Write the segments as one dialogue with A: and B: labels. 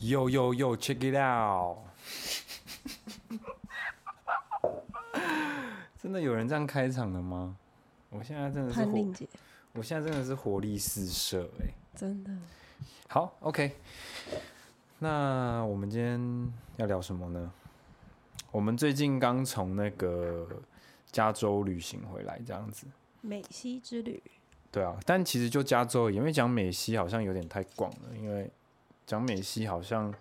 A: Yo yo yo，check it out！真的有人这样开场的吗？我现在真的是活，
B: 潘令姐，
A: 我现在真的是活力四射哎、
B: 真的
A: 好，OK。那我们今天要聊什么呢？我们最近刚从那个加州旅行回来，这样子。
B: 美西之旅，
A: 对啊，但其实就加州因为讲美西好像有点太广了，因为讲美西好像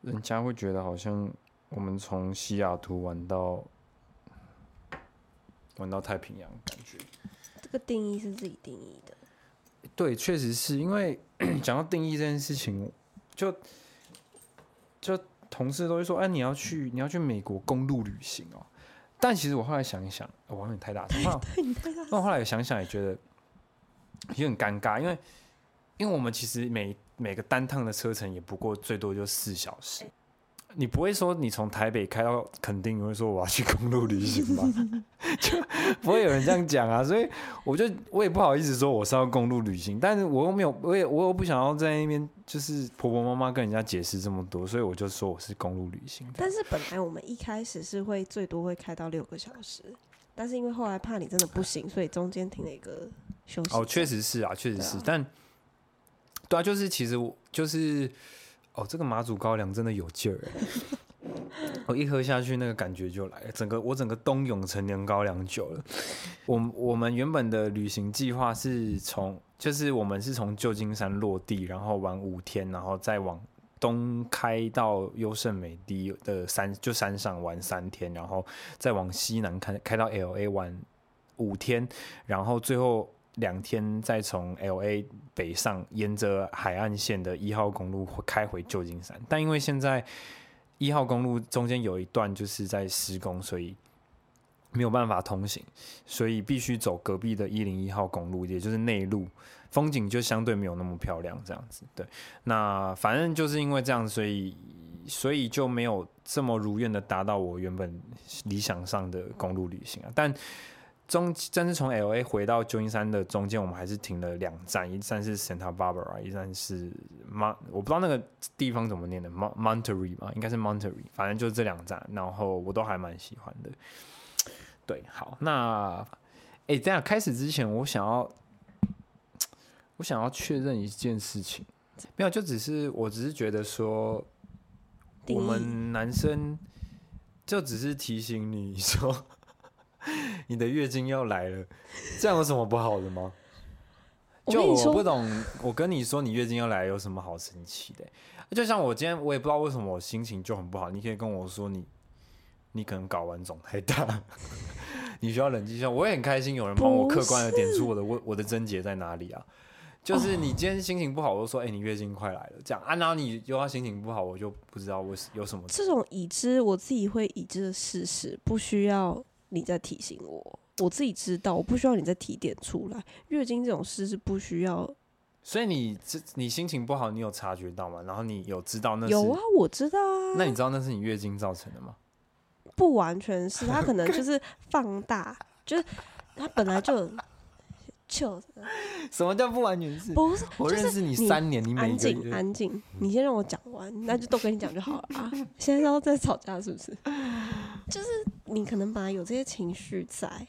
A: 人家会觉得好像我们从西雅图玩到玩到太平洋，感觉。
B: 这个定义是自己定义的。
A: 对，确实是因为 讲到定义这件事情，就就同事都会说，哎，你要去你要去美国公路旅行哦。但其实我后来想一想，哦我好像有点太大声，后 来
B: 对你太大
A: 那我后来想想也觉得有点尴尬，因为因为我们其实每每个单趟的车程也不过最多就四小时，你不会说你从台北开到垦丁，你会说我要去公路旅行吧？就不会有人这样讲啊，所以我就我也不好意思说我是要公路旅行，但是我又没有，我也我又不想要在那边就是婆婆妈妈跟人家解释这么多，所以我就说我是公路旅行。
B: 但是本来我们一开始是会最多会开到六个小时，但是因为后来怕你真的不行，所以中间停了一个休息。
A: 哦，确。实是啊，确实是，
B: 啊
A: 但对啊，就是其实我就是哦，这个马祖高粱真的有劲儿，我一喝下去，那个感觉就来了，整个我整个冬泳陈年高粱酒了。我我们原本的旅行计划是从，就是我们是从旧金山落地，然后玩五天，然后再往。东开到优胜美地的山，就山上玩三天，然后再往西南开开到 L A 玩五天，然后最后两天再从 L A 北上，沿着海岸线的一号公路开回旧金山。但因为现在一号公路中间有一段就是在施工，所以没有办法通行，所以必须走隔壁的一零一号公路，也就是内陆，风景就相对没有那么漂亮。这样子，对。那反正就是因为这样，所以所以就没有这么如愿的达到我原本理想上的公路旅行啊。但中，但是从 L A 回到旧金山的中间，我们还是停了两站，一站是 Santa Barbara，一站是 Mon，我不知道那个地方怎么念的，Mon Monterey 吧，应该是 Monterey，反正就是这两站，然后我都还蛮喜欢的。对，好，那哎，等一下开始之前，我想要，我想要确认一件事情，没有，就只是我只是觉得说，我们男生就只是提醒你说，你的月经要来了，这样有什么不好的吗？就我不懂，我跟你说你月经要来有什么好生气的？就像我今天我也不知道为什么我心情就很不好，你可以跟我说你你可能睾丸肿太大，你需要冷静一下。我也很开心有人帮我客观的点出我的我我的症结在哪里啊。就是你今天心情不好，我就说哎、你月经快来了，这样啊，然后你又要心情不好，我就不知道为有什么
B: 这种已知我自己会已知的事实，不需要你在提醒我，我自己知道，我不需要你再提点出来。月经这种事是不需要。
A: 所以你这你心情不好，你有察觉到吗？然后你有知道那是
B: 有啊，我知道啊。
A: 那你知道那是你月经造成的吗？
B: 不完全是，它可能就是 放大，就是它本来就有就
A: 什么叫不完全是？
B: 不是，
A: 我认识你
B: 你
A: 三年，你每
B: 安
A: 一个
B: 静安静，你先让我讲完，那就都跟你讲就好了啊。现在要在吵架是不是？就是你可能本来有这些情绪在，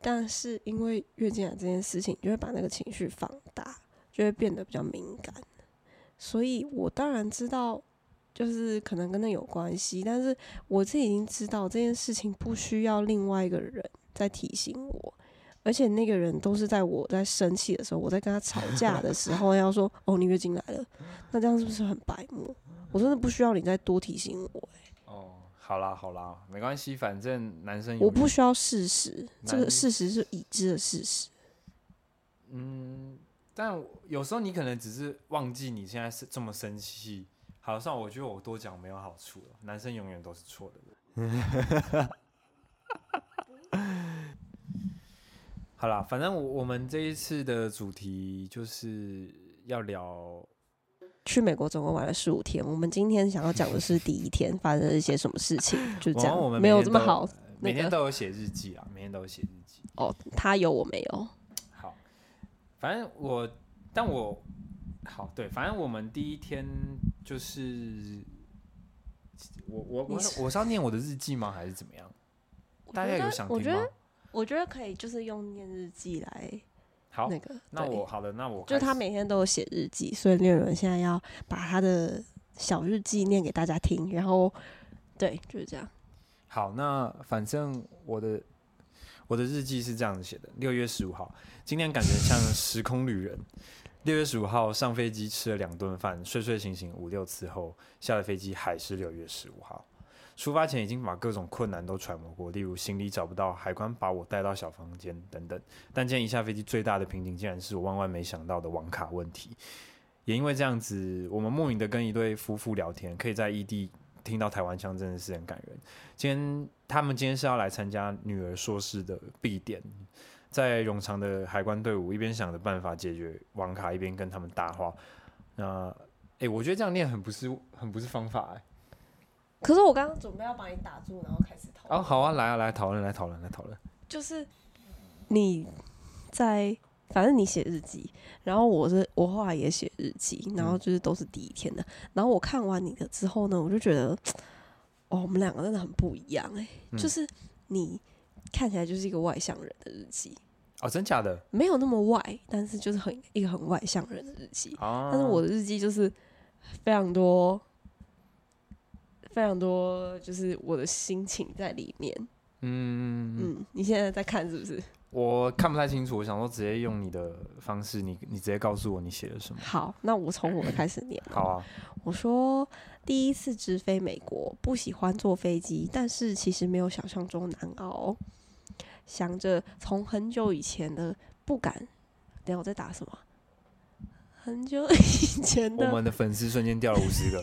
B: 但是因为月经来这件事情，你就会把那个情绪放大，就会变得比较敏感。所以我当然知道，就是可能跟那有关系，但是我自己已经知道这件事情不需要另外一个人再提醒我。而且那个人都是在我在生气的时候，我在跟他吵架的时候，要说哦你月经来了，那这样是不是很白目？我真的不需要你再多提醒我、
A: 哦，好啦好啦，没关系，反正男生
B: 我不需要事实，这个事实是已知的事实。
A: 嗯，但有时候你可能只是忘记你现在是这么生气。好，算我觉得我多讲没有好处了，男生永远都是错的。好啦，反正我我们这一次的主题就是要聊
B: 去美国总共玩了十五天，我们今天想要讲的是第一天发生了一些什么事情，就这样，
A: 我们
B: 没有这么好。
A: 每天都有写日记啊，每天都有写日记。
B: 哦，他有我没有？
A: 好，反正我，但我好对，反正我们第一天就是我我我
B: 是
A: 我是要念我的日记吗？还是怎么样？大家有想听吗
B: 我觉得？可以，就是用念日记来
A: 好，
B: 那个。
A: 那我好的，那我
B: 就他每天都有写日记，所以六伦现在要把他的小日记念给大家听，然后对，就是这样。
A: 好，那反正我的我的日记是这样子写的：六月十五号，今天感觉像时空旅人。六月十五号上飞机吃了两顿饭，睡睡醒醒五六次后下了飞机，还是六月十五号。出发前已经把各种困难都揣摩过，例如行李找不到，海关把我带到小房间等等。但今天一下飞机，最大的瓶颈竟然是我万万没想到的网卡问题。也因为这样子，我们莫名的跟一对夫妇聊天，可以在异地听到台湾腔，真的是很感人。今天他们今天是要来参加女儿硕士的必点，在冗长的海关队伍，一边想着办法解决网卡，一边跟他们搭话。那，诶，我觉得这样念很不是很不是方法哎、
B: 可是我刚刚准备要把你打住，然后开始讨论。
A: 哦，好啊，来啊，来讨论，来讨论，来讨论。
B: 就是你在，反正你写日记，然后我是我后来也写日记，然后就是都是第一天的。然后我看完你的之后呢，我就觉得，哦，我们两个真的很不一样哎、
A: 嗯
B: 就是你看起来就是一个外向人的日记，
A: 哦，真假的？
B: 没有那么外，但是就是很一个很外向人的日记。
A: 啊，
B: 但是我的日记就是非常多，非常多，就是我的心情在里面。
A: 嗯，
B: 嗯，你现在在看是不是？
A: 我看不太清楚，我想说直接用你的方式，你你直接告诉我你写了什么。
B: 好，那我从我的开始念。
A: 好啊，
B: 我说第一次直飞美国，不喜欢坐飞机，但是其实没有想象中难熬。想着从很久以前的不敢，等下我在打什么？很久以前的
A: 我们的粉丝瞬间掉了五十个。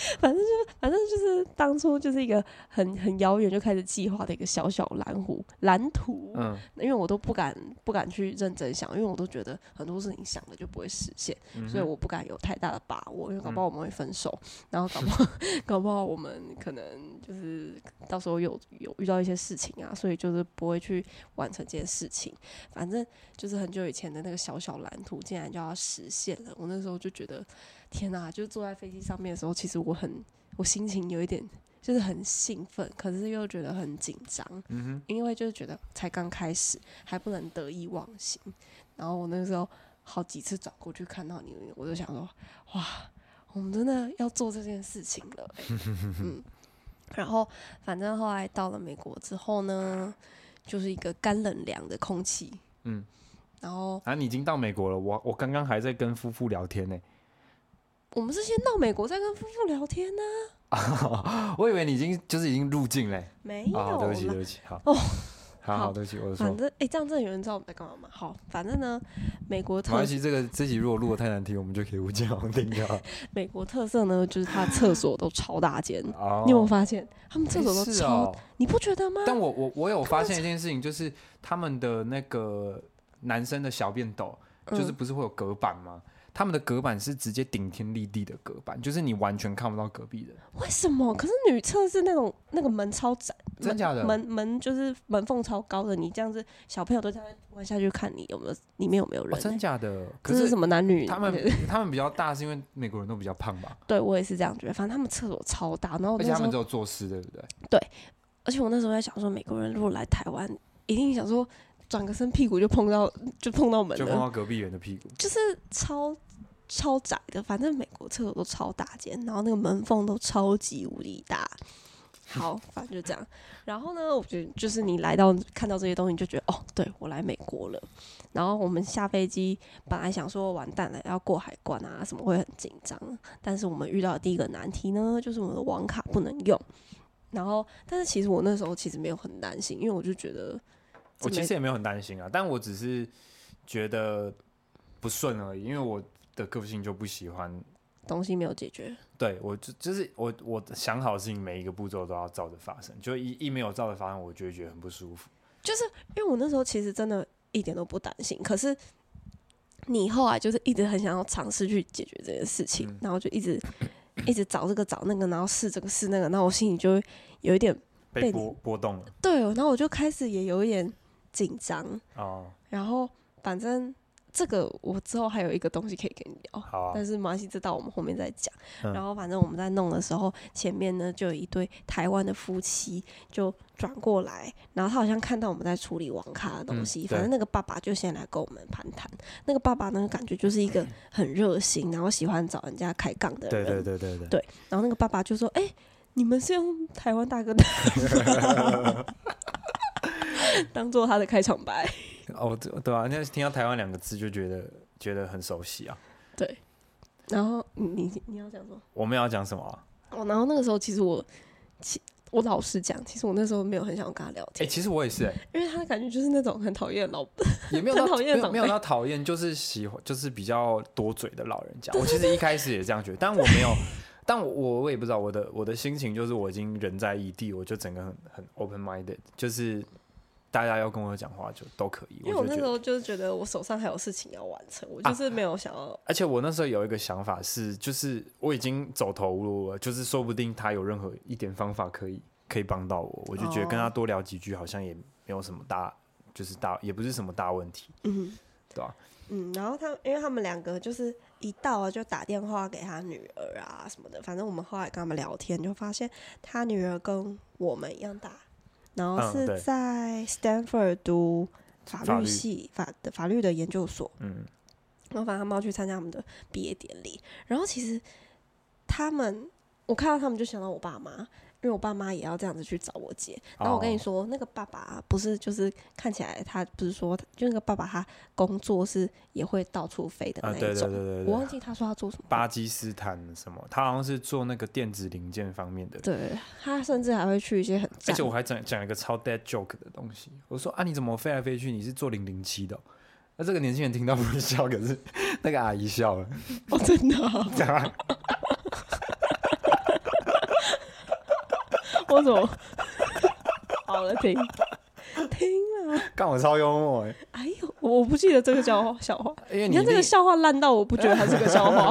B: 反正就反正就是当初就是一个很很遥远就开始计划的一个小小蓝湖蓝图，
A: 嗯。
B: 因为我都不敢不敢去认真想，因为我都觉得很多事情想了就不会实现，
A: 嗯
B: 所以我不敢有太大的把握，因为搞不好我们会分手，然后搞不 好搞不好我们可能就是到时候有有遇到一些事情啊，所以就是不会去完成这件事情。反正就是很久以前的那个小小蓝图，竟然就要实现了，我那时候就觉得天哪、就是坐在飞机上面的时候，其实我很我心情有一点就是很兴奋，可是又觉得很紧张，因为就是觉得才刚开始，还不能得意忘形。然后我那时候好几次转过去看到你，我就想说，哇，我们真的要做这件事情了、欸 嗯，然后反正后来到了美国之后呢，就是一个干冷凉的空气，
A: 嗯，
B: 然后
A: 啊，你已经到美国了，我我刚刚还在跟夫妇聊天呢。
B: 我们是先到美国再跟夫妇聊天呢、
A: 我以为你已经就是已经入境嘞。
B: 没有
A: 啊，对不起，
B: 啦
A: 对不起，好，
B: 哦
A: 好好，对不起，我的。
B: 反正哎、欸这样真的有人知道我们在干嘛吗？好，反正呢，美国特
A: 没关系，这个这集如果录的太难听，我们就可以无尽好听掉。
B: 美国特色呢，就是它厕所都超大间。
A: 哦
B: 你有没有发现，他们厕所都
A: 是
B: 超？
A: 哦
B: 你不觉得吗？
A: 但我我我有发现一件事情，就是他们的那个男生的小便斗，就是
B: 嗯
A: 不是会有隔板吗？他们的隔板是直接顶天立地的隔板，就是你完全看不到隔壁人。
B: 为什么？可是女厕是那种那个门超窄，
A: 真假的
B: 门门就是门缝超高的，你这样子小朋友都这样弯下去看你有没有里面有没有人、
A: 哦，真假的？可
B: 是
A: 是
B: 什么男女？
A: 他们 他们比较大，是因为美国人都比较胖吧？
B: 对我也是这样觉得。反正他们厕所超大，然后
A: 而且他们只有坐式，对不对对？
B: 而且我那时候在想说，美国人如果来台湾，一定想说转个身屁股就碰到就碰到门
A: 就碰
B: 了，
A: 到隔壁人的屁股。
B: 就是超超窄的，反正美国厕所都超大间，然后那个门缝都超级无敌大。好，反正就这样。然后呢，我觉得就是你来到看到这些东西，你就觉得哦，对我来美国了。然后我们下飞机，本来想说完蛋了，要过海关啊，什么会很紧张。但是我们遇到的第一个难题呢，就是我们的网卡不能用。然后，但是其实我那时候其实没有很担心，因为我就觉得
A: 我其实也没有很担心啊，但我只是觉得不顺而已，因为我的个性就不喜欢。
B: 东西没有解决。
A: 对我就就是我我想好的事情，每一个步骤都要照着发生，就一一没有照着发生，我就会觉得很不舒服。
B: 就是因为我那时候其实真的一点都不担心，可是你后来就是一直很想要尝试去解决这件事情，
A: 嗯
B: 然后就一直一直找这个找那个，然后试这个试那个，然后我心里就有一点被
A: 被波波动了
B: 对哦，然后我就开始也有一点紧张，
A: 哦，
B: 然后反正这个我之后还有一个东西可以跟你聊，
A: 好啊，
B: 但是没关系，这到我们后面再讲。
A: 嗯。
B: 然后反正我们在弄的时候，前面呢就有一对台湾的夫妻就转过来，然后他好像看到我们在处理网咖的东西，
A: 嗯
B: 反正那个爸爸就先来跟我们攀谈。那个爸爸呢，感觉就是一个很热心，然后喜欢找人家开杠的人。
A: 对对对对对，
B: 对然后那个爸爸就说：“哎、你们是用台湾大哥大 当做他的开场白。
A: 哦，对对啊，那听到台湾两个字就觉得觉得很熟悉啊。”
B: 对然后你你你要讲什么？
A: 我们要讲什么啊？
B: 哦，然后那个时候其实我，其我老实讲，其实我那时候没有很想跟他聊天
A: 哎、
B: 天，
A: 其实我也是、哎，
B: 因为他的感觉就是那种很讨厌的老
A: 也没有
B: 讨厌
A: 没有没有到讨厌，就是喜欢，就是比较多嘴的老人家。我其实一开始也这样觉得，但我没有，但我我我也不知道我的我的心情就是我已经人在异地，我就整个很很 open minded，就是大家要跟我讲话就都可以。
B: 因为我那时候就是觉得我手上还有事情要完成，我
A: 啊
B: 就是没有想要。
A: 而且我那时候有一个想法是，就是我已经走投无路了，就是说不定他有任何一点方法可以可以帮到我，我就觉得跟他
B: 哦
A: 多聊几句好像也没有什么大，就是大也不是什么大问题，
B: 嗯
A: 对吧、
B: 嗯，然后他因为他们两个就是一到啊就打电话给他女儿啊什么的，反正我们后来跟他们聊天就发现他女儿跟我们一样大，然后是在 Stanford 读法律
A: 法律。
B: 系法的法律的研究所，
A: 嗯，
B: 然后反正他们要去参加他们的毕业典礼，然后其实他们，我看到他们就想到我爸妈，因为我爸妈也要这样子去找我姐。然后我跟你
A: 哦
B: 说，那个爸爸不是就是看起来他不是说，就那个爸爸他工作是也会到处飞的
A: 啊，
B: 那一种。
A: 对对对对对，
B: 我忘记他说他做什么。
A: 巴基斯坦什么，他好像是做那个电子零件方面的。
B: 对他甚至还会去一些很
A: 而且我还讲讲一个超 dead joke 的东西，我说啊，你怎么飞来飞去？你是做零零七的哦、那这个年轻人听到不会笑，可是 那个阿姨笑了，
B: 哦，真的 我怎么？好了，停停了。
A: 干我超幽默哎，
B: 哎呦，我不记得这个笑话笑话。
A: 因为你
B: 你看这个笑话烂到我不觉得它是个笑话，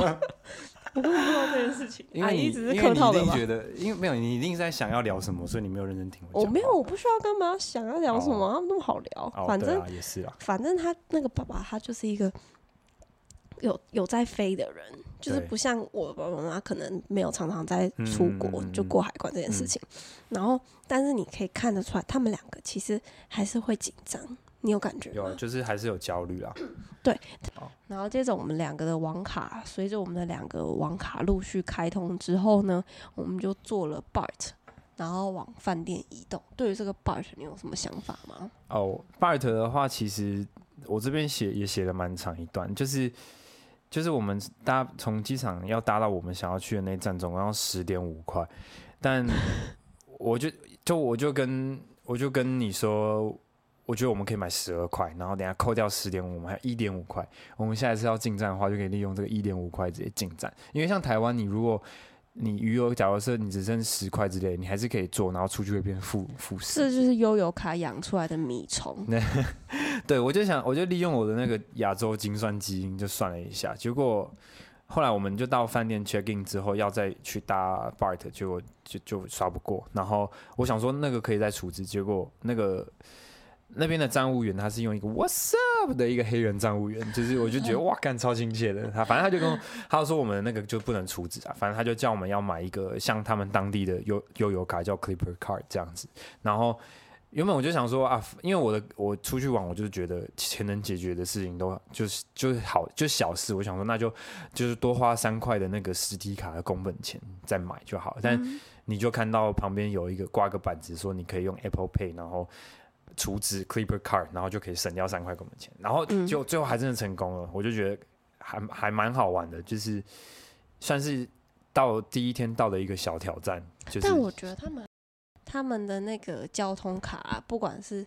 B: 我根本不知道这件事情。阿
A: 因为你
B: 姨只是客
A: 因为你
B: 套的吧？
A: 一定觉得，因为没有你一定是在想要聊什么，所以你没有认真听我
B: 没有，我不需要干嘛想要聊什么，他们那么好聊。
A: 哦，
B: 反正
A: 对啊，也是啊，
B: 反正他那个爸爸，他就是一个有有在飞的人，就是不像我爸爸妈妈可能没有常常在出国、就过海关这件事情。然后，但是你可以看得出来，他们两个其实还是会紧张，你有感觉吗？
A: 就是还是有焦虑啊。
B: 对然后接着我们两个的网卡，随着我们的两个网卡陆续开通之后呢，我们就做了 BART，然后往饭店移动。对于这个 BART，你有什么想法吗？
A: 哦，BART 的话，其实我这边写也写了蛮长一段，就是就是我们搭从机场要搭到我们想要去的那站，总共要十点五块，但 我就就我就跟我就跟你说，我觉得我们可以买十二块，然后等下扣掉十点五，我们还有一点五块，我们下一次要进站的话，就可以利用这个一点五块直接进站，因为像台湾，你如果你余额假如说你只剩十块之类，你还是可以做，然后出去会变负负十。
B: 这就是悠游卡养出来的米虫。
A: 对，我就想，我就利用我的那个亚洲精算基因，就算了一下，结果后来我们就到饭店 check in 之后，要再去搭 BART，结果就就刷不过。然后我想说那个可以再处置，结果那个那边的站务员他是用一个 What's up 的一个黑人站务员，就是我就觉得哇，干超亲切的。他反正他就跟我他说我们那个就不能处置啊，反正他就叫我们要买一个像他们当地的悠悠游卡叫 Clipper Card 这样子，然后。原本我就想说啊，因为我的我出去玩，我就是觉得钱能解决的事情都就是就是好就小事，我想说那就就是多花三块的那个实体卡的工本钱再买就好。但你就看到旁边有一个挂个板子，说你可以用 Apple Pay，然后储值 Clipper Card，然后就可以省掉三块工本钱，然后
B: 嗯。
A: 就最后还真的成功了，我就觉得还还蛮好玩的，就是算是到第一天到的一个小挑战，就是
B: 但我觉得他们他们的那个交通卡啊、不管是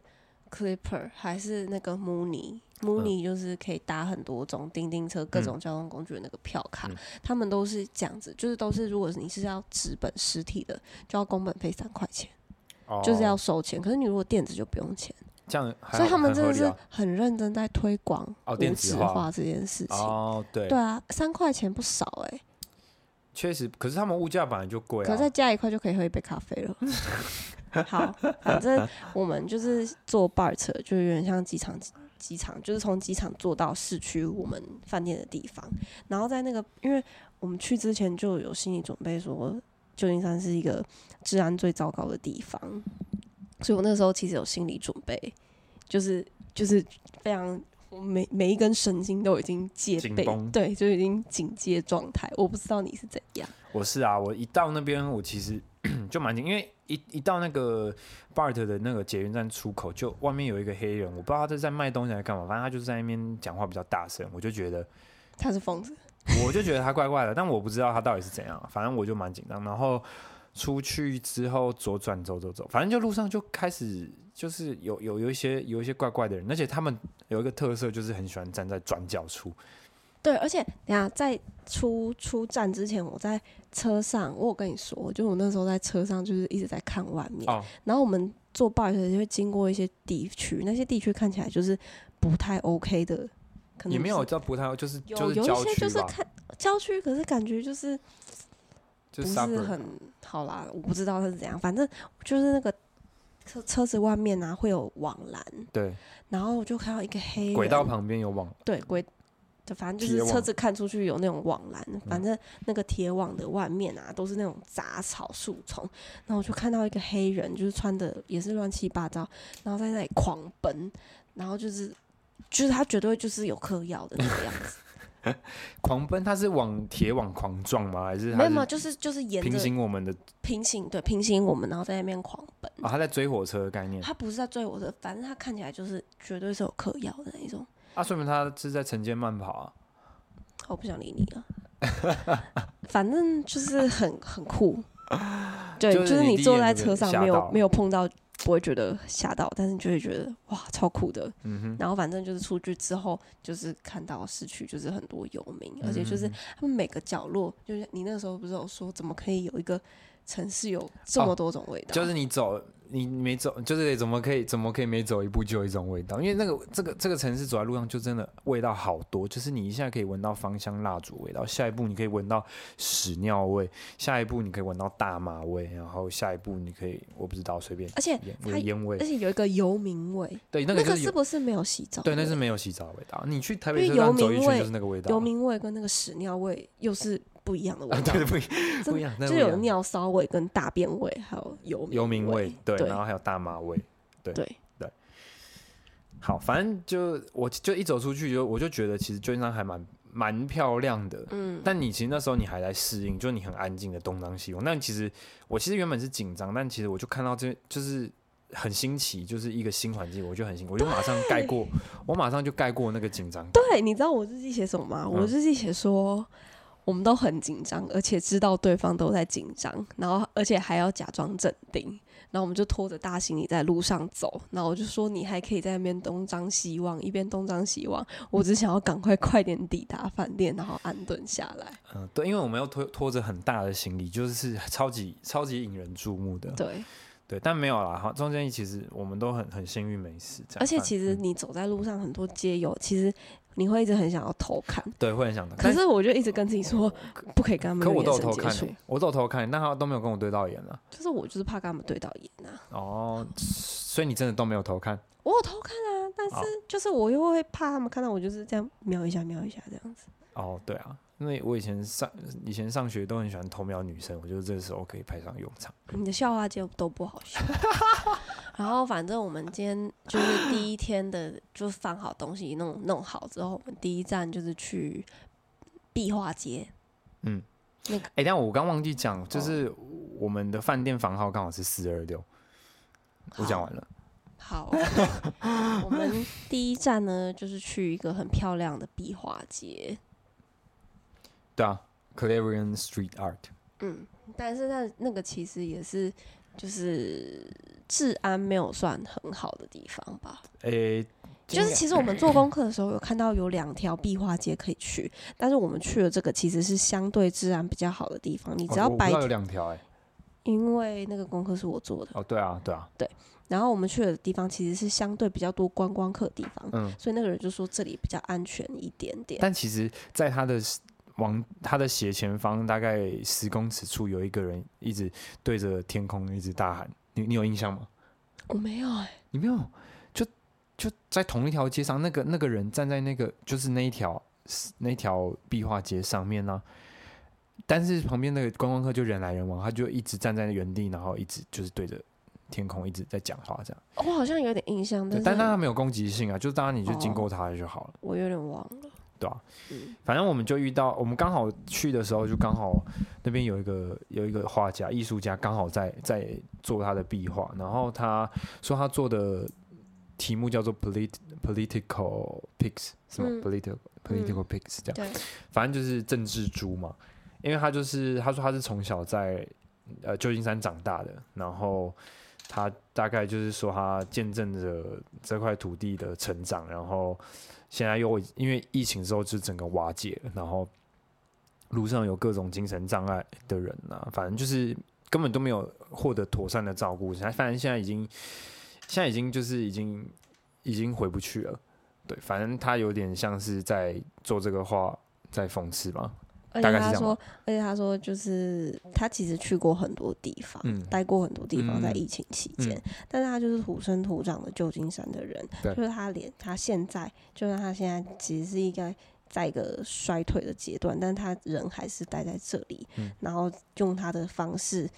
B: Clipper 还是那个 Mooney，Mooney 就是可以搭很多种叮叮车、各种交通工具的那个票卡，
A: 嗯。
B: 他们都是这样子，就是都是如果你是要纸本实体的，就要工本费三块钱，就是要
A: 哦
B: 收钱。可是你如果电子就不用钱，
A: 这样，
B: 所以他们真的是
A: 很
B: 认真在推广
A: 电子化
B: 纸化这件事情。
A: 哦，对，
B: 对啊，三块钱不少哎、
A: 确实，可是他们物价本来就贵啊。
B: 可再加一块就可以喝一杯咖啡了。好，反正我们就是坐 bar 车就有点像机场机场，就是从机场坐到市区我们饭店的地方。然后在那个，因为我们去之前就有心理准备，说旧金山是一个治安最糟糕的地方，所以我那时候其实有心理准备，就是就是非常。我每每一根神经都已经戒备，对，就已经警戒状态。我不知道你是怎样。
A: 我是啊，我一到那边，我其实 就蛮紧，因为一一到那个 BART 的那个捷运站出口，就外面有一个黑人，我不知道他是在卖东西还是干嘛，反正他就是在那边讲话比较大声，我就觉得
B: 他是疯子，
A: 我就觉得他怪怪的，但我不知道他到底是怎样，反正我就蛮紧张。然后出去之后左转走走走，反正就路上就开始。就是有有有一些有一些怪怪的人，而且他们有一个特色，就是很喜欢站在转角处。
B: 对，而且等下在出出站之前，我在车上，我有跟你说，就我那时候在车上就是一直在看外面。哦。然后我们坐 bus 就会经过一些地区，那些地区看起来就是不太 OK 的。
A: 可能也没有叫不太，就是
B: 有有一些就是看郊区，可是感觉就是不是很好啦。我不知道是怎样，反正就是那个。车车子外面啊会有网栏，
A: 对，
B: 然后我就看到一个黑
A: 轨道旁边有网，
B: 对，轨，反正就是车子看出去有那种网栏，反正那个铁网的外面啊都是那种杂草树丛，然后我就看到一个黑人，就是穿的也是乱七八糟，然后在那里狂奔，然后就是就是他绝对就是有嗑药的那个样子。
A: 狂奔，他是往铁网狂撞吗？还是
B: 没有没有，就是就是沿
A: 平行我们的
B: 平行对平行我们，然后在那边狂奔
A: 啊！他在追火车的概念，
B: 他不是在追火车，反正他看起来就是绝对是有嗑药的那一种。
A: 啊，说明他是在晨间慢跑啊！
B: 我不想理你了，反正就是很很酷，对，就是你坐在车上没有没有碰到。不会觉得吓到，但是就会觉得哇，超酷的。然后反正就是出去之后，就是看到市区就是很多游民，而且就是他们每个角落，就是你那时候不是有说，怎么可以有一个城市有这么多种味道？
A: 就是你走。你没走，就是怎么可以怎么可以每走一步就有一种味道？因为那个这个这个城市走在路上就真的味道好多，就是你一下可以闻到芳香蜡烛味道，下一步你可以闻到屎尿味，下一步你可以闻到大麻味，然后下一步你可以我不知道随便，
B: 而且
A: 有烟味，
B: 而且有一个游民味，
A: 对，那个
B: 是不是没有洗澡？
A: 对，那是没有洗澡的味道。你去台北车站走一圈就是那个味道，
B: 游民味跟那个屎尿味又是。不一样的味道，
A: 对不一不一样，
B: 就有尿骚味、跟大便味，还有油
A: 油
B: 民
A: 味，对，然后还有大麻味，对
B: 对
A: 对。好，反正就我就一走出去，就我就觉得其实旧金山还蛮蛮漂亮的，嗯。但你其实那时候你还在适应，就你很安静的东张西望。但其实我其实原本是紧张，但其实我就看到这就是很新奇，就是一个新环境，我就很新，我就马上盖过，我马上就盖过那个紧张。
B: 对，你知道我日记写什么吗？我日记写说。我们都很紧张，而且知道对方都在紧张，然后而且还要假装镇定，然后我们就拖着大行李在路上走，然后我就说你还可以在那边东张西望，一边东张西望，我只想要赶快快点抵达饭店，然后安顿下来。
A: 嗯，对，因为我们要拖拖着很大的行李，就是超级超级引人注目的。
B: 对。
A: 对，但没有啦。哈，中间其实我们都很很幸运没事。
B: 而且其实你走在路上，很多街友，其实你会一直很想要偷看。
A: 对，会很想。
B: 可是我就一直跟自己说，不可以跟他们。
A: 可我都有偷看，我都有偷看，那他都没有跟我对到眼了。
B: 就是我就是怕跟他们对到眼呐。
A: 哦，所以你真的都没有偷看？
B: 我有偷看啊，但是就是我又会怕他们看到我就是这样瞄一下瞄一下这样子。
A: 哦，对啊。因为我以前上以前上学都很喜欢偷瞄女生，我觉得这个时候可以派上用场。
B: 你的笑话就都不好笑。然后反正我们今天就是第一天的，就放好东西弄弄好之后，我们第一站就是去壁画街。
A: 嗯，那个哎，但我刚忘记讲，就是我们的饭店房号刚好是四二六。我讲完了。
B: 好，我们第一站呢就是去一个很漂亮的壁画街。
A: 对啊，Clarion Street Art。
B: 嗯，但是那那个其实也是，就是治安没有算很好的地方吧。
A: 诶，
B: 就是其实我们做功课的时候有看到有两条壁画街可以去，但是我们去了这个其实是相对治安比较好的地方。你只要白
A: 有两条哎，
B: 因为那个功课是我做的。
A: 哦，对啊，对啊，
B: 对。然后我们去的地方其实是相对比较多观光客的地方，嗯，所以那个人就说这里比较安全一点点。
A: 但其实，在他的往他的斜前方大概十公尺处有一个人一直对着天空一直大喊，你你有印象吗？
B: 我没有哎，
A: 你没有？就就在同一条街上，那个那个人站在那个就是那一条那条壁画街上面呢、但是旁边那个观光客就人来人往，他就一直站在原地，然后一直就是对着天空一直在讲话这样。
B: 我好像有点印象，但
A: 但但他没有攻击性啊，就是当然你就经
B: 哦
A: 过他就好了。
B: 我有点忘了。
A: 对啊，
B: 嗯。
A: 反正我们就遇到，我们刚好去的时候，就刚好那边有一个有一个画家、艺术家，刚好在在做他的壁画，然后他说他做的题目叫做 polit political pigs，什么、
B: 嗯。
A: P o l i t i c a political pigs 这样，
B: 对，
A: 反正就是政治猪嘛，因为他就是他说他是从小在呃旧金山长大的，然后他大概就是说他见证着这块土地的成长，然后现在又因为疫情之后就整个瓦解，然后路上有各种精神障碍的人呐、反正就是根本都没有获得妥善的照顾，现在反正现在已经现在已经就是已经已经回不去了。对，反正他有点像是在做这个话，在讽刺嘛。
B: 而且他说，而且他说，就是他其实去过很多地方，
A: 嗯。
B: 待过很多地方，在
A: 嗯
B: 疫情期间，但是他就是土生土长的旧金山的人，就是他连他现在，就算他现在其实是一个在一个衰退的阶段，但他人还是待在这里，
A: 嗯。
B: 然后用他的方式，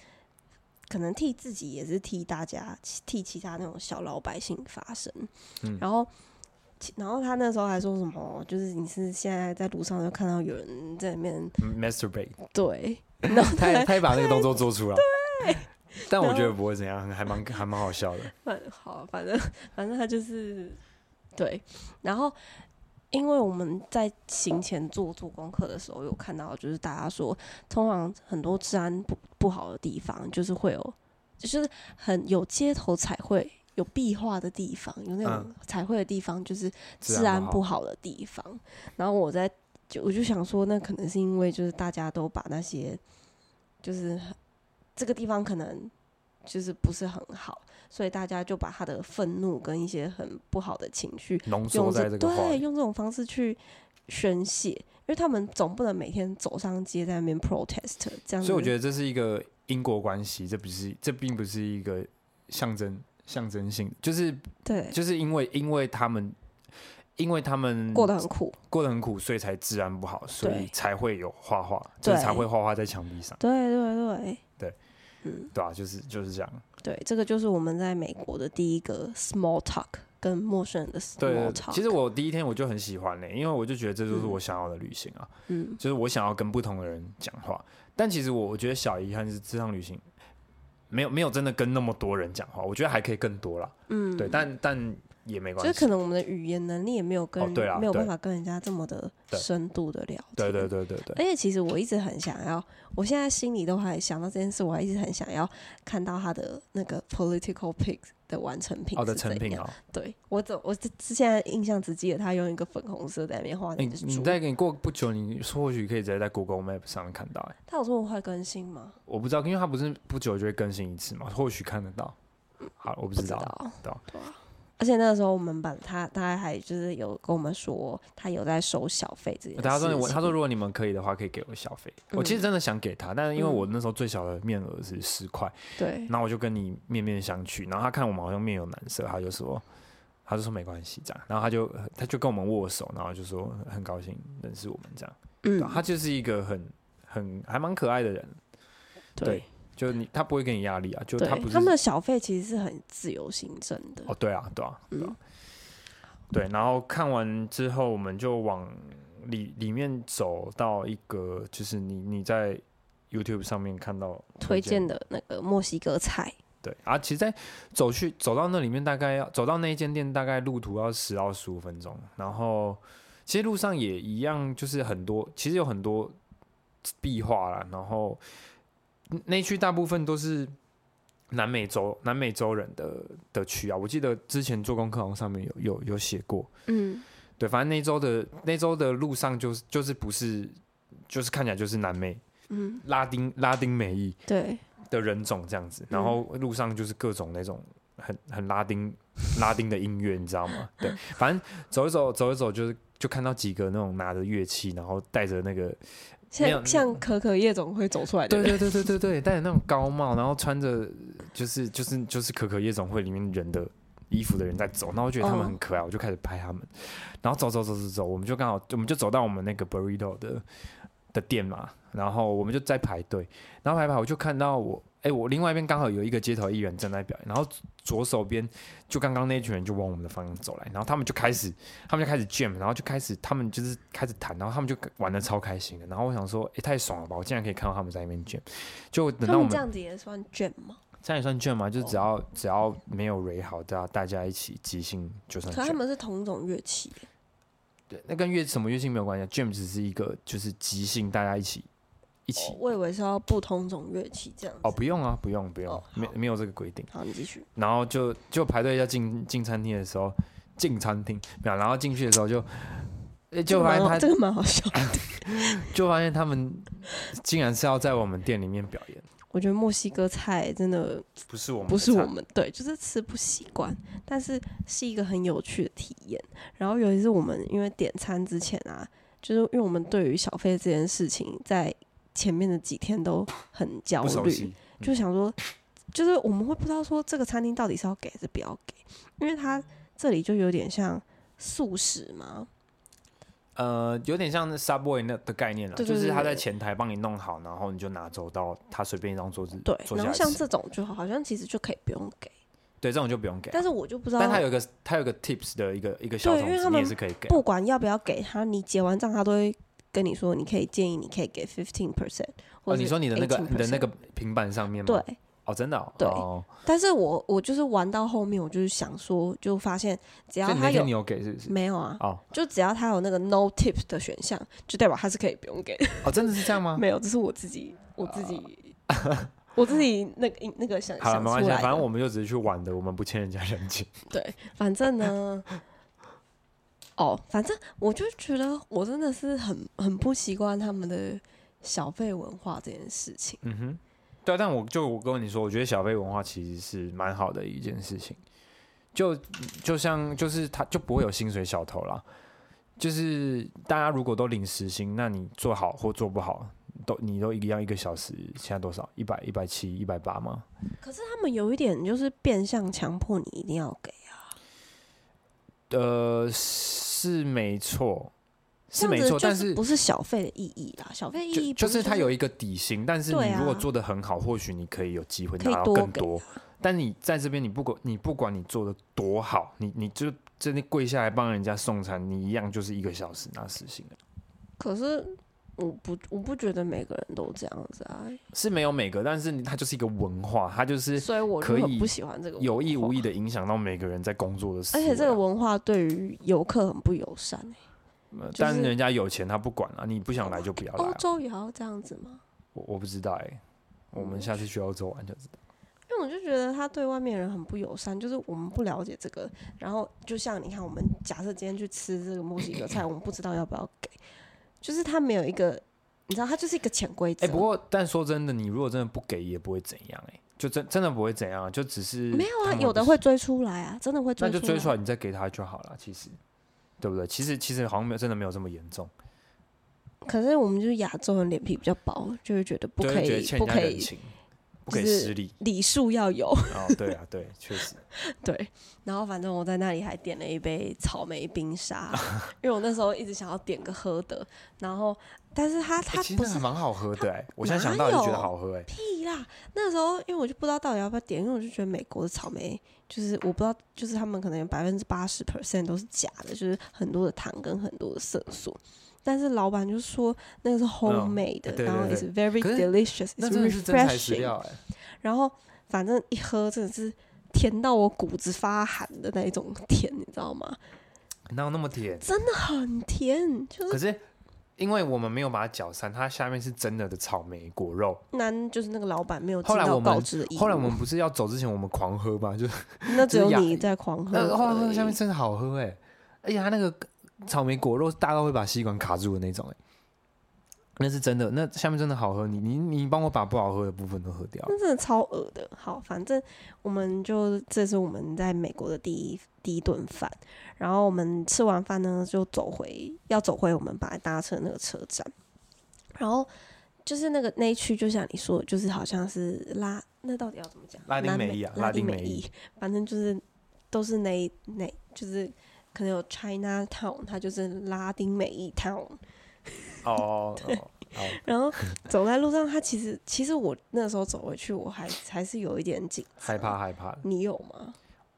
B: 可能替自己也是替大家替其他那种小老百姓发声，
A: 嗯。
B: 然后。其然后他那时候还说什么，就是你是现在在路上就看到有人在里面
A: masturbate，
B: 对，然后
A: 他也他也把那个动作做出来。对，但我觉得不会怎样，还蛮还蛮好笑的。
B: 反好，反正反正他就是对，然后因为我们在行前做做功课的时候，有看到就是大家说，通常很多治安不不好的地方，就是会有，就是很有街头彩绘。有壁画的地方，有那种
A: 嗯
B: 彩绘的地方，就是
A: 治
B: 治安
A: 安不
B: 不好的地方。然后我在就我就想说，那可能是因为就是大家都把那些就是这个地方可能就是不是很好，所以大家就把他的愤怒跟一些很不好的情绪
A: 浓缩
B: 用
A: 在这个。
B: 对用这种方式去宣泄，因为他们总不能每天走上街在那边 protest 这样子。
A: 所以我觉得这是一个因果关系，这不是这并不是一个象征象征性，就是
B: 对。
A: 就是因为因为他们因为他们
B: 过得很苦，
A: 过得很苦，所以才治安不好，所以才会有画画，就是才会画画在墙壁上，
B: 对对对。
A: 对，
B: 嗯，
A: 对啊、就是就是这样。
B: 对，这个就是我们在美国的第一个 small talk，跟陌生人的 small，talk。
A: 其实我第一天我就很喜欢嘞、因为我就觉得这就是
B: 嗯。
A: 我想要的旅行啊，
B: 嗯。
A: 就是我想要跟不同的人讲话。但其实我我觉得小遗憾是这趟旅行没有没有真的跟那么多人讲话，我觉得还可以更多啦。
B: 嗯，
A: 对，但但也没关系。
B: 就是可能我们的语言能力也没有跟、
A: 哦对
B: 没有办法跟人家这么的深度的聊天。
A: 对对对对对，
B: 而且其实我一直很想要，我现在心里都还想到这件事，我还一直很想要看到他的那个 political pigs 的完成品
A: 好的成品啊，
B: 对我怎我之之前印象只记得他用一个粉红色在那边画那
A: 你
B: 只猪。
A: 你再给你过不久，你或许可以直接在 Google Map 上面看到、欸。
B: 他有这么快更新吗？
A: 我不知道，因为他不是不久就会更新一次嘛，或许看得到。好，我不
B: 不
A: 知道。
B: 道，
A: 对。
B: 而且那个时候我们把他，他还就是有跟我们说，他有在收小费这件事情。
A: 他说我他说如果你们可以的话，可以给我小费。我其实
B: 嗯
A: 真的想给他，但是因为
B: 嗯
A: 我那时候最小的面额是十块，
B: 对，
A: 然后我就跟你面面相觑，然后他看我们好像面有难色，他就说。他就说没关系，这样，然后他就他就跟我们握手，然后就说很高兴认识我们这样。
B: 嗯，
A: 他就是一个很很还蛮可爱的人，对就你他不会给你压力啊，就
B: 对
A: 他不，是
B: 他们的小费其实是很自由行政的。
A: 哦，对啊，对啊，对啊，
B: 嗯
A: 对。然后看完之后，我们就往里里面走到一个，就是你你在 YouTube 上面看到
B: 推荐的那个墨西哥菜，
A: 对啊，其实，在走去走到那里面，大概要走到那一间店，大概路途要十到十五分钟。然后，其实路上也一样，就是很多，其实有很多壁画啦。然后那一区大部分都是南美洲南美洲人的的区啊。我记得之前做功课好像上面有有有写过，
B: 嗯，
A: 对，反正那周的那周的路上就是就是不是就是看起来就是南美
B: 嗯，
A: 拉丁拉丁美裔。
B: 对，
A: 的人种这样子，然后路上就是各种那种很很拉丁拉丁的音乐，你知道吗？对，反正走一走走一走，就是就看到几个那种拿着乐器，然后带着那个，
B: 像像可可夜总会走出来的，
A: 对对对对对对，戴着那种高帽，然后穿着就是就是就是可可夜总会里面人的衣服的人在走，然后我觉得他们很可爱，我就开始拍他们。然后走走走走走，我们就刚好我们就走到我们那个 burrito 的的店嘛，然后我们就在排队，然后排排我就看到我。哎，我另外一边刚好有一个街头艺人正在表演，然后左手边就刚刚那群人就往我们的方向走来，然后他们就开始，他们就开始 jam，然后就开始他们就是开始弹，然后他们就玩的超开心的，然后我想说，哎，太爽了吧！我竟然可以看到他们在那边 jam，就等到我们
B: 这样子也算 jam 吗？
A: 这样也算 jam 吗？就只要只要没有 re 好，大家大家一起即兴就算。
B: 可他们是同种乐器，
A: 对，那跟乐什么乐器没有关系，jam 只是一个就是即兴大家一起。一起，
B: 我以为是要不同种乐器这样。
A: 哦，不用啊，不用不用，没没有这个规定。
B: 好，你继续。
A: 然后就就排队要进进餐厅的时候，进餐厅没有，然后进去的时候就，就发现他
B: 这个蛮好笑的，
A: 就发现他们竟然是要在我们店里面表演。
B: 我觉得墨西哥菜真的
A: 不是我们，
B: 不是我们，对，就是吃不习惯，但是是一个很有趣的体验。然后尤其是我们因为点餐之前啊，就是因为我们对于小费这件事情在。前面的几天都很焦虑，就想说，就是我们会不知道说这个餐厅到底是要给还是不要给，因为它这里就有点像素食嘛，
A: 呃，有点像 Subway 那的概念了，就是他在前台帮你弄好，然后你就拿走到他随便一张桌子，
B: 对，然后像这种就好像其实就可以不用给，
A: 对，这种就不用给，
B: 但是我就不知道，
A: 但他有一个他有个 Tips 的一个一个小种子，你也是可以给，
B: 不管要不要给他，你结完账他都会。跟你说，你可以建议，你可以给 fifteen percent，
A: 哦，你说你的那个你的那个平板上面吗？
B: 对，
A: 哦，真的，
B: 对。但是我我就是玩到后面，我就是想说，就发现只要他有
A: 你有给是不是？
B: 没有啊，哦，就只要他有那个 no tip 的选项，就代表他是可以不用给。
A: 哦，真的是这样吗？
B: 没有，这是我自己我自己 我自己那个那个想
A: 好了，没
B: 关系，
A: 反正我们就只是去玩的，我们不欠人家人情。
B: 对，反正呢。哦，反正我就觉得我真的是很很不习惯他们的小费文化这件事情。
A: 嗯哼，对，但我就我跟你说，我觉得小费文化其实是蛮好的一件事情。就就像就是他就不会有薪水小偷啦。就是大家如果都领时薪，那你做好或做不好，都你都一样一个小时，现在多少？一百一百七一百八吗？
B: 可是他们有一点就是变相强迫你一定要给啊。
A: 呃。是没错，是没错，但
B: 是不是小费的意义啦？小费意义
A: 就是它有一个底薪，但是你如果做的很好，或许你可以有机会拿到更多。但你在这边，你不管你不管你做的多好，你你就真的跪下来帮人家送餐，你一样就是一个小时拿时薪
B: 可是我不我不觉得每个人都这样子啊，
A: 是没有每个，但是它就是一个文化，它就是
B: 所以我
A: 可以
B: 不喜欢这个
A: 有意无意的影响到每个人在工作的事，
B: 而且这个文化对于游客很不友善
A: 但人家有钱，他不管了，你不想来就不要来。
B: 欧洲也要这样子吗？
A: 我我不知道哎，我们下次去欧洲玩就知道。
B: 因为我就觉得他对外面人很不友善，就是我们不了解这个。然后就像你看，我们假设今天去吃这个墨西哥菜，我们不知道要不要给，就是他没有一个，你知道，他就是一个潜规则。
A: 哎，不过但说真的，你如果真的不给，也不会怎样哎，就真真的不会怎样，就只是
B: 没有啊，有的会追出来啊，真的会追，
A: 那就追出来，你再给他就好了，其实。对不对？其实其实好像没有真的没有这么严重。
B: 可是我们就是亚洲人脸皮比较薄，就会觉得不可以不可以
A: 不可以失礼，
B: 礼数要有。
A: 哦，对啊，对，确实。
B: 对，然后反正我在那里还点了一杯草莓冰沙，因为我那时候一直想要点个喝的，然后但是他他
A: 其实蛮好喝的哎，我现在想到就觉得好喝哎。
B: 屁啦！那时候因为我就不知道到底要不要点，因为我就觉得美国的草莓。就是我不知道，就是他们可能有百分之八十 percent 都是假的，就是很多的糖跟很多的色素。但是老板就说那个是 homemade 的，然后 is very delicious，is refreshing。然后反正一喝真的是甜到我骨子发寒的那一种甜，你知道吗？
A: 哪有那么甜？
B: 真的很甜，就是。
A: 可是。因为我们没有把它搅散，它下面是真的的草莓果肉。
B: 那就是那个老板没有
A: 后来我们
B: 的
A: 后来我们不是要走之前，我们狂喝吗？就
B: 那只有你在狂喝。
A: 那后来喝下面真的好喝哎！而且它那个草莓果肉大到会把吸管卡住的那种哎。那是真的，那下面真的好喝。你你你帮我把不好喝的部分都喝掉。
B: 那真的超恶的。好，反正我们就这是我们在美国的第一第一顿饭。然后我们吃完饭呢，就走回要走回我们本来搭车那个车站。然后就是那个那一区，就像你说，就是好像是拉，那到底要怎么讲？
A: 拉丁美裔啊，拉丁美
B: 裔。反正就是都是那那，就是可能有 China Town，它就是拉丁美裔 Town。
A: 哦，哦
B: 然后走在路上，它其实其实我那时候走回去，我还还是有一点紧张
A: 害怕。害怕。
B: 你有吗？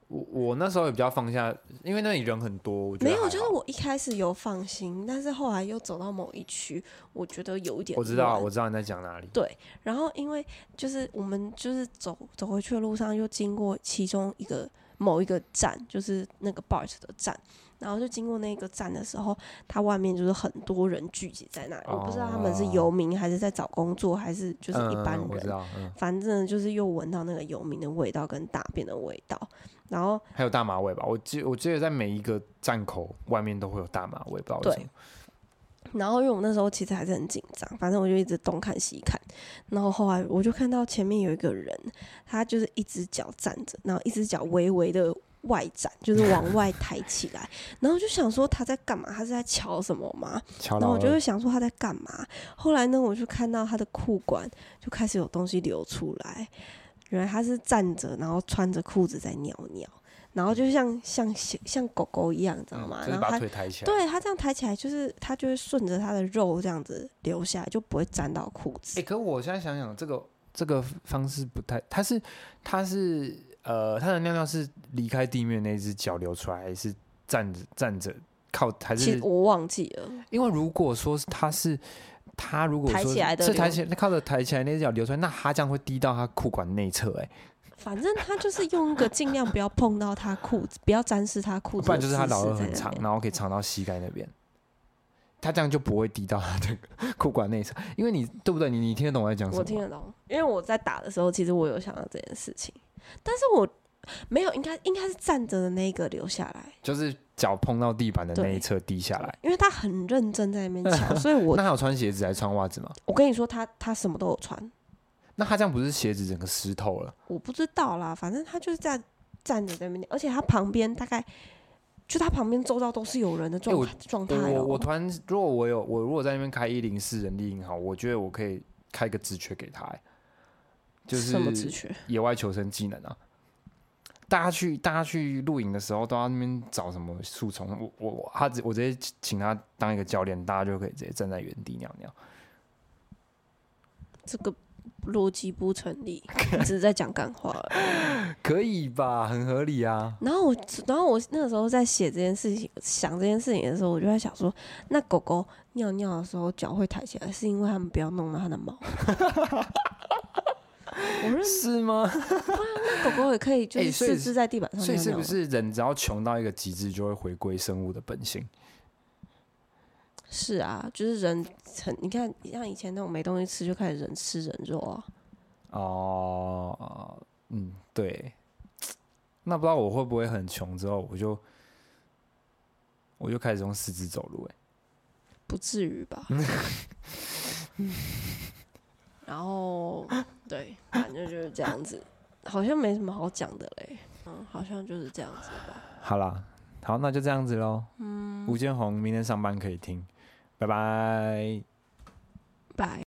A: 我我那时候也比较放下，因为那里人很多，我觉得
B: 没有，就是我一开始有放心，但是后来又走到某一区，我觉得有一点
A: 我知道我知道你在讲哪里。
B: 对，然后因为就是我们就是走走回去的路上，又经过其中一个某一个站，就是那个 BART 的站，然后就经过那个站的时候，它外面就是很多人聚集在那里，我不知道他们是
A: 哦
B: 游民还是在找工作，还是就是一般人，反正就是又闻到那个游民的味道跟大便的味道，然后
A: 还有大麻味吧，我记我记得在每一个站口外面都会有大麻味，不知道为什么。
B: 然后因为我那时候其实还是很紧张，反正我就一直东看西看，然后后来我就看到前面有一个人，他就是一只脚站着，然后一只脚微微的外展，就是往外抬起来，然后就想说他在干嘛？他是在瞧什么吗？然后我就会想说他在干嘛。后来呢，我就看到他的裤管就开始有东西流出来，原来他是站着，然后穿着裤子在尿尿，然后就像像像狗狗一样，你知道吗？
A: 嗯就是把
B: 然后他
A: 腿抬起来。
B: 对它这样抬起来，就是它就会顺着它的肉这样子流下来，就不会沾到裤子。
A: 哎、可我现在想想，这个这个方式不太，它是它是呃，它的尿尿是离开地面那只脚流出来，还是站着站着靠？还是
B: 我忘记了，
A: 因为如果说是它是他如果说
B: 抬起来的
A: 是抬起来靠着抬起来那只脚流出来，那他这样会滴到他裤管内侧，哎，
B: 反正他就是用一个尽量不要碰到他裤子，不要沾湿他裤子，
A: 不然就是他老二很长，然后可以长到膝盖那边。他这样就不会滴到他的 裤管内侧，因为你对不对？你你听得懂我在讲什么？
B: 我听得懂，因为我在打的时候，其实我有想到这件事情，但是我没有，应该应该是站着的那个留下来，
A: 就是脚碰到地板的那一侧滴下来。
B: 因为他很认真在那边 抢，所以我
A: 那他有穿鞋子还是穿袜子吗？
B: 我跟你说，他他什么都有穿，
A: 那他这样不是鞋子整个湿透了？
B: 我不知道啦，反正他就是在站着在那边，而且他旁边大概就他旁边周遭都是有人的状状态
A: 我
B: 哦。
A: 我突然，如果我有我如果在那边开一零四人力银行，我觉得我可以开个职缺给他、欸就是
B: 什么职缺？
A: 野外求生技能啊。大家去大家去露营的时候，都要那边找什么树丛。我我我他直我直接请他当一个教练，大家就可以直接站在原地尿尿。
B: 这个逻辑不成立，只是在讲干话而已。
A: 可以吧？很合理啊。
B: 然后我，然后我那个时候在写这件事情、想这件事情的时候，我就在想说，那狗狗尿尿的时候脚会抬起来，是因为它们不要弄到它的毛。我认
A: 是吗？
B: 那狗狗也可以，就是四肢在地板上
A: 所以是不。是人只要穷到一个极致，就会回归生物的本性？
B: 是啊，就是人很，你看像以前那种没东西吃就开始人吃人肉啊。
A: 哦，嗯，对。那不知道我会不会很穷之后，我就我就开始用四肢走路、欸？
B: 不至于吧？然后对，反正就是这样子，好像没什么好讲的嘞。嗯，好像就是这样子吧。
A: 好啦，好，那就这样子喽。嗯，吴建宏明天上班可以听，拜拜。
B: 拜。